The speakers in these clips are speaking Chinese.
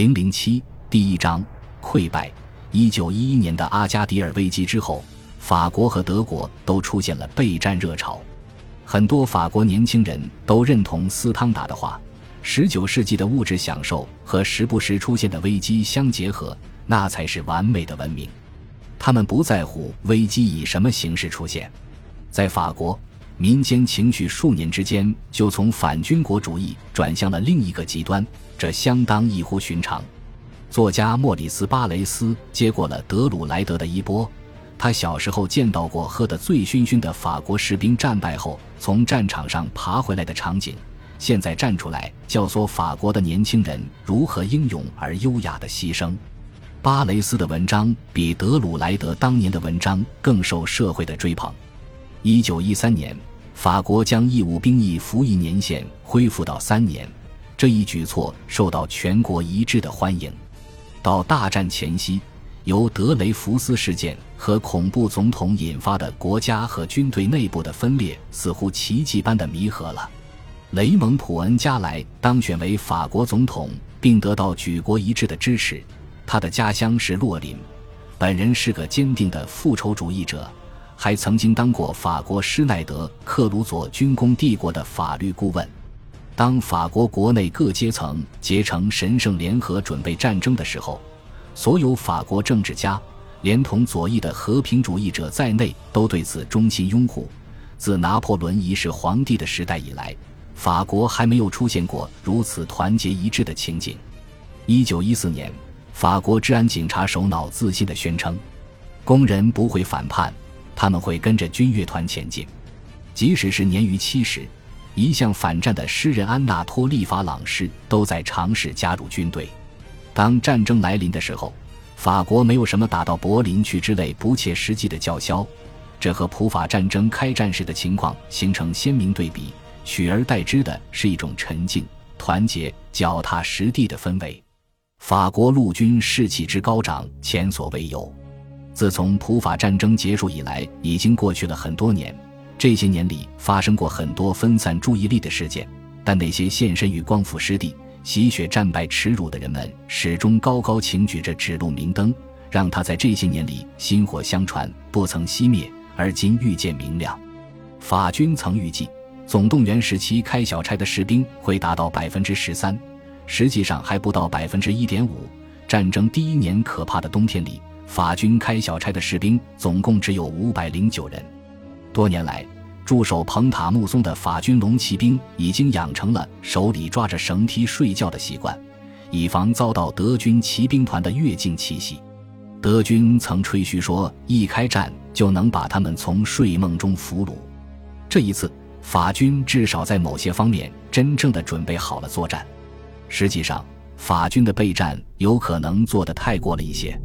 零零七第一章溃败。一九一一年的阿加迪尔危机之后，法国和德国都出现了备战热潮。很多法国年轻人都认同斯汤达的话：十九世纪的物质享受和时不时出现的危机相结合，那才是完美的文明。他们不在乎危机以什么形式出现。在法国，民间情绪数年之间就从反军国主义转向了另一个极端，这相当异乎寻常。作家莫里斯·巴雷斯接过了德鲁莱德的衣钵。他小时候见到过喝得醉醺醺的法国士兵战败后从战场上爬回来的场景，现在站出来教唆法国的年轻人如何英勇而优雅的牺牲。巴雷斯的文章比德鲁莱德当年的文章更受社会的追捧。一九一三年，法国将义务兵役服役年限恢复到三年，这一举措受到全国一致的欢迎。到大战前夕，由德雷福斯事件和恐怖总统引发的国家和军队内部的分裂，似乎奇迹般的弥合了。雷蒙普恩加莱当选为法国总统，并得到举国一致的支持。他的家乡是洛林，本人是个坚定的复仇主义者，还曾经当过法国施耐德克鲁佐军工帝国的法律顾问。当法国国内各阶层结成神圣联合准备战争的时候，所有法国政治家，连同左翼的和平主义者在内，都对此衷心拥护。自拿破仑一世皇帝的时代以来，法国还没有出现过如此团结一致的情景。一九一四年，法国治安警察首脑自信地宣称：“工人不会反叛，他们会跟着军乐团前进，即使是年逾七十。”一向反战的诗人安纳托利·法朗士都在尝试加入军队。当战争来临的时候，法国没有什么打到柏林去之类不切实际的叫嚣，这和普法战争开战时的情况形成鲜明对比。取而代之的是一种沉静、团结、脚踏实地的氛围。法国陆军士气之高涨前所未有。自从普法战争结束以来，已经过去了很多年。这些年里发生过很多分散注意力的事件，但那些现身于光复失地、洗血战败耻辱的人们，始终高高擎举着指路明灯，让他在这些年里薪火相传，不曾熄灭，而今愈见明亮。法军曾预计，总动员时期开小差的士兵会达到百分之十三，实际上还不到百分之一点五。战争第一年可怕的冬天里，法军开小差的士兵总共只有五百零九人。多年来，驻守蓬塔木松的法军龙骑兵已经养成了手里抓着绳梯睡觉的习惯，以防遭到德军骑兵团的越境奇袭。德军曾吹嘘说，一开战就能把他们从睡梦中俘虏。这一次，法军至少在某些方面真正的准备好了作战。实际上，法军的备战有可能做得太过了一些。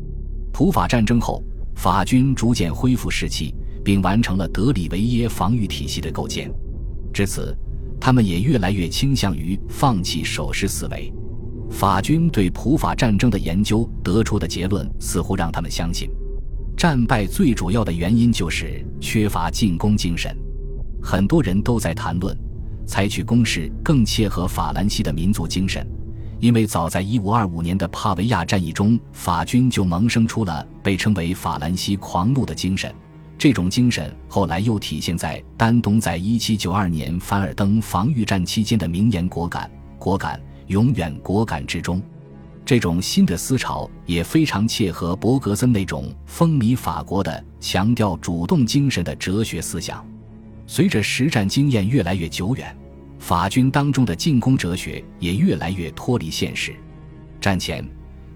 普法战争后，法军逐渐恢复士气。并完成了德里维耶防御体系的构建，至此，他们也越来越倾向于放弃守势思维。法军对普法战争的研究得出的结论似乎让他们相信，战败最主要的原因就是缺乏进攻精神。很多人都在谈论，采取攻势更切合法兰西的民族精神，因为早在1525年的帕维亚战役中，法军就萌生出了被称为法兰西狂怒的精神。这种精神后来又体现在丹东在1792年凡尔登防御战期间的名言“果敢，果敢，永远果敢”之中。这种新的思潮也非常切合伯格森那种风靡法国的强调主动精神的哲学思想。随着实战经验越来越久远，法军当中的进攻哲学也越来越脱离现实。战前。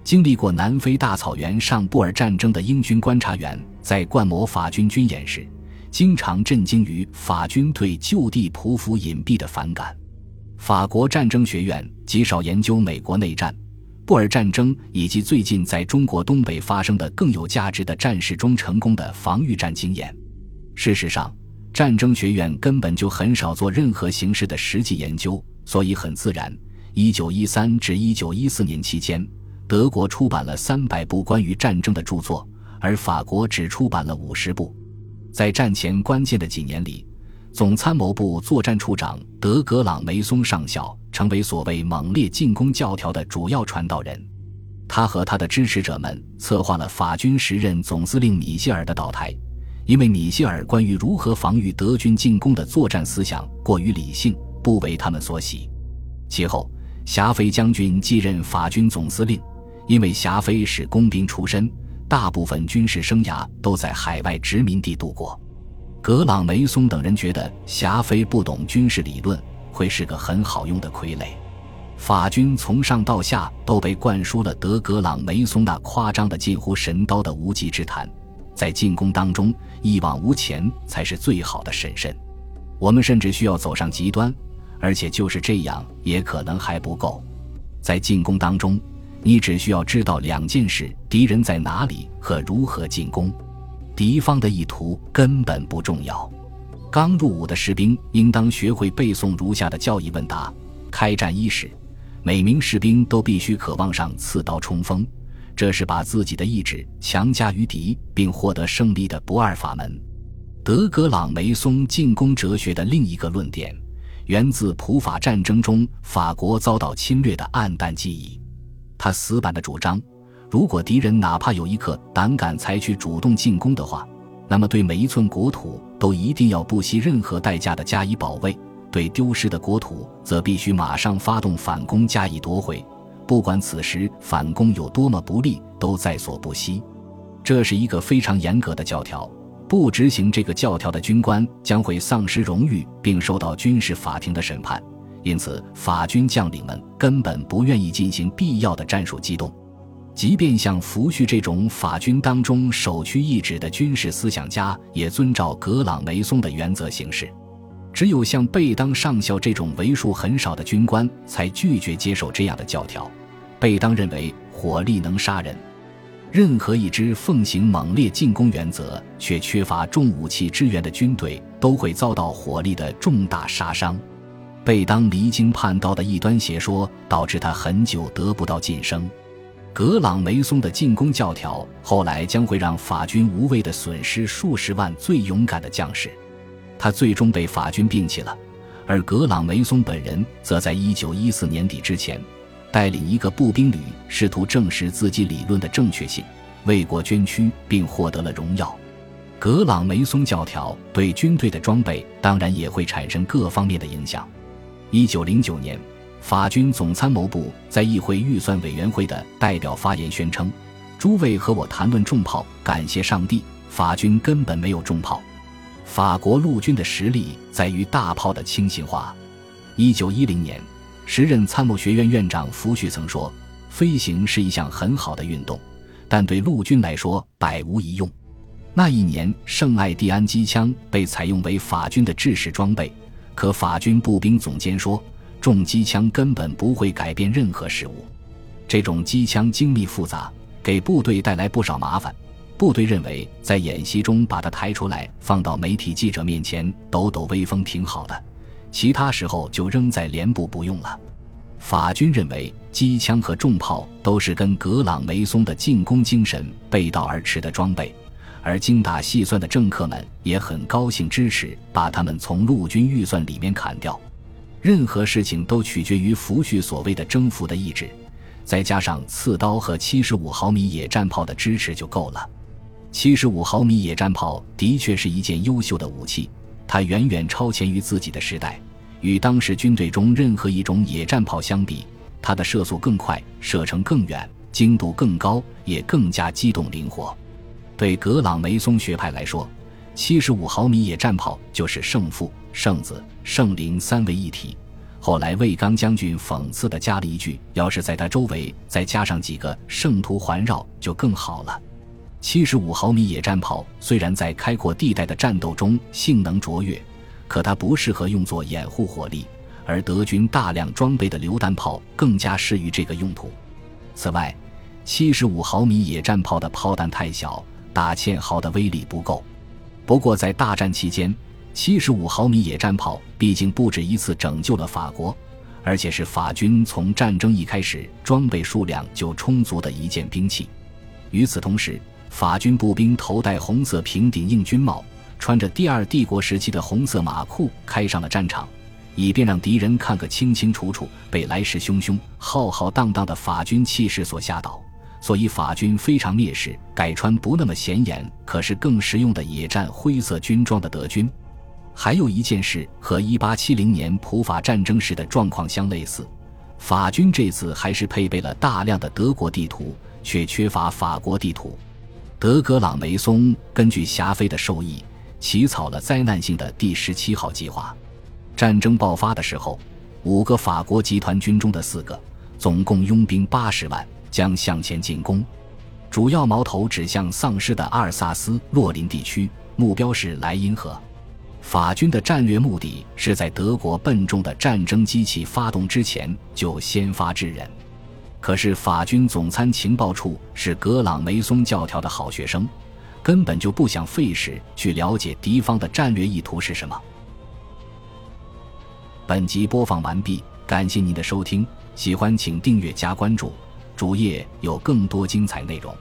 经历过南非大草原上布尔战争的英军观察员，在观摩法军军演时，经常震惊于法军对就地匍匐隐蔽的反感。法国战争学院极少研究美国内战、布尔战争以及最近在中国东北发生的更有价值的战事中成功的防御战经验。事实上，战争学院根本就很少做任何形式的实际研究，所以很自然，1913至1914年期间。德国出版了三百部关于战争的著作，而法国只出版了五十部。在战前关键的几年里，总参谋部作战处长德格朗梅松上校成为所谓猛烈进攻教条的主要传道人。他和他的支持者们策划了法军时任总司令米歇尔的倒台，因为米歇尔关于如何防御德军进攻的作战思想过于理性，不为他们所喜。其后，霞飞将军继任法军总司令，因为霞飞是工兵出身，大部分军事生涯都在海外殖民地度过。格朗梅松等人觉得霞飞不懂军事理论，会是个很好用的傀儡。法军从上到下都被灌输了德格朗梅松那夸张的近乎神刀的无稽之谈，在进攻当中一往无前才是最好的审慎。我们甚至需要走上极端，而且就是这样也可能还不够。在进攻当中，你只需要知道两件事：敌人在哪里和如何进攻。敌方的意图根本不重要。刚入伍的士兵应当学会背诵如下的教义问答：开战伊始，每名士兵都必须渴望上刺刀冲锋，这是把自己的意志强加于敌并获得胜利的不二法门。德格朗梅松进攻哲学的另一个论点，源自普法战争中法国遭到侵略的暗淡记忆。他死板的主张。如果敌人哪怕有一刻胆敢采取主动进攻的话，那么对每一寸国土都一定要不惜任何代价的加以保卫；对丢失的国土，则必须马上发动反攻加以夺回，不管此时反攻有多么不利，都在所不惜。这是一个非常严格的教条，不执行这个教条的军官将会丧失荣誉，并受到军事法庭的审判。因此，法军将领们根本不愿意进行必要的战术机动。即便像福煦这种法军当中首屈一指的军事思想家，也遵照格朗梅松的原则行事。只有像贝当上校这种为数很少的军官，才拒绝接受这样的教条。贝当认为火力能杀人，任何一支奉行猛烈进攻原则却缺乏重武器支援的军队，都会遭到火力的重大杀伤。贝当离经叛道的异端邪说，导致他很久得不到晋升。格朗梅松的进攻教条后来将会让法军无谓的损失数十万最勇敢的将士，他最终被法军摒弃了。而格朗梅松本人则在1914年底之前，带领一个步兵旅试图证实自己理论的正确性，为国捐躯，并获得了荣耀。格朗梅松教条对军队的装备当然也会产生各方面的影响。1909年。法军总参谋部在议会预算委员会的代表发言宣称：“诸位和我谈论重炮，感谢上帝，法军根本没有重炮。法国陆军的实力在于大炮的轻型化。”一九一零年，时任参谋学院院长福煦曾说：“飞行是一项很好的运动，但对陆军来说百无一用。”那一年，圣艾蒂安机枪被采用为法军的制式装备，可法军步兵总监说。重机枪根本不会改变任何事物，这种机枪精密复杂，给部队带来不少麻烦。部队认为在演习中把它抬出来放到媒体记者面前抖抖威风挺好的，其他时候就扔在连部不用了。法军认为机枪和重炮都是跟格朗梅松的进攻精神背道而驰的装备，而精打细算的政客们也很高兴支持把他们从陆军预算里面砍掉。任何事情都取决于福煦所谓的征服的意志，再加上刺刀和七十五毫米野战炮的支持就够了。七十五毫米野战炮的确是一件优秀的武器，它远远超前于自己的时代。与当时军队中任何一种野战炮相比，它的射速更快，射程更远，精度更高，也更加机动灵活。对格朗梅松学派来说，七十五毫米野战炮就是胜负。圣子、圣灵三位一体。后来魏刚将军讽刺的加了一句：“要是在他周围再加上几个圣徒环绕，就更好了。”七十五毫米野战炮虽然在开阔地带的战斗中性能卓越，可它不适合用作掩护火力，而德军大量装备的榴弹炮更加适于这个用途。此外，七十五毫米野战炮的炮弹太小，打堑壕的威力不够。不过在大战期间，七十五毫米野战炮毕竟不止一次拯救了法国，而且是法军从战争一开始装备数量就充足的一件兵器。与此同时，法军步兵头戴红色平顶硬军帽，穿着第二帝国时期的红色马裤，开上了战场，以便让敌人看个清清楚楚，被来势汹汹、浩浩荡荡的法军气势所吓倒。所以法军非常蔑视改穿不那么显眼，可是更实用的野战灰色军装的德军。还有一件事和1870年普法战争时的状况相类似，法军这次还是配备了大量的德国地图，却缺乏法国地图。德格朗梅松根据霞飞的授意，起草了灾难性的第十七号计划。战争爆发的时候，五个法国集团军中的四个，总共拥兵八十万。将向前进攻，主要矛头指向丧失的阿尔萨斯洛林地区，目标是莱茵河。法军的战略目的是在德国笨重的战争机器发动之前就先发制人。可是法军总参情报处是格朗梅松教条的好学生，根本就不想费时去了解敌方的战略意图是什么。本集播放完毕，感谢您的收听，喜欢请订阅加关注。主页有更多精彩内容。